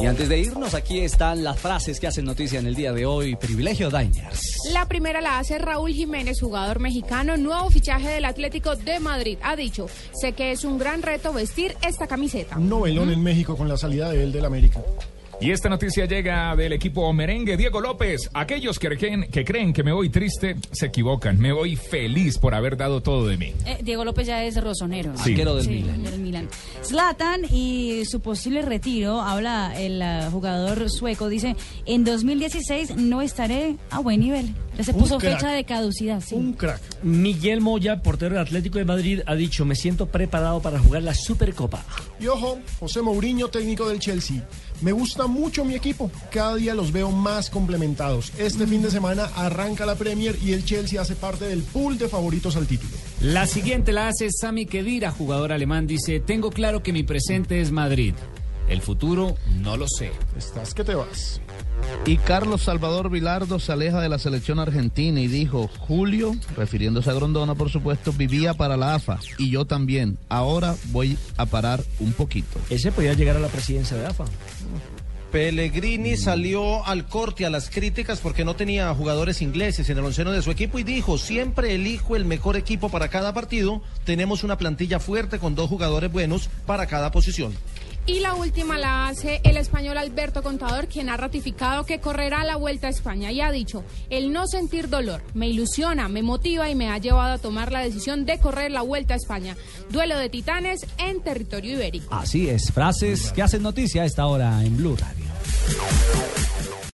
Y antes de irnos, aquí están las frases que hacen noticia en el día de hoy. Privilegio Diners. La primera la hace Raúl Jiménez, jugador mexicano, nuevo fichaje del Atlético de Madrid. Ha dicho, sé que es un gran reto vestir esta camiseta. Un novelón en México con la salida de él del América. Y esta noticia llega del equipo merengue Diego López. Aquellos que creen, que creen que me voy triste se equivocan. Me voy feliz por haber dado todo de mí. Eh, Diego López ya es rosonero. Sí. Arquero del Sí, Milan. del Milan. Zlatan y su posible retiro, habla el eh, jugador sueco, dice, en 2016 no estaré a buen nivel. Ya se Un puso crack. fecha de caducidad, sí. Un crack. Miguel Moya, portero del Atlético de Madrid, ha dicho, me siento preparado para jugar la Supercopa. Y ojo, José Mourinho, técnico del Chelsea. Me gusta mucho mi equipo. Cada día los veo más complementados. Este fin de semana arranca la Premier y el Chelsea hace parte del pool de favoritos al título. La siguiente la hace Sami Khedira, jugador alemán. Dice, tengo claro que mi presente es Madrid. El futuro no lo sé. Estás que te vas. Y Carlos Salvador Vilardo se aleja de la selección argentina y dijo, Julio, refiriéndose a Grondona por supuesto, vivía para la AFA y yo también. Ahora voy a parar un poquito. Ese podía llegar a la presidencia de AFA. Pellegrini salió al corte a las críticas porque no tenía jugadores ingleses en el onceno de su equipo y dijo, siempre elijo el mejor equipo para cada partido, tenemos una plantilla fuerte con dos jugadores buenos para cada posición. Y la última la hace el español Alberto Contador, quien ha ratificado que correrá la Vuelta a España y ha dicho, el no sentir dolor me ilusiona, me motiva y me ha llevado a tomar la decisión de correr la Vuelta a España. Duelo de titanes en territorio ibérico. Así es, frases que hacen noticia a esta hora en Blue Radio.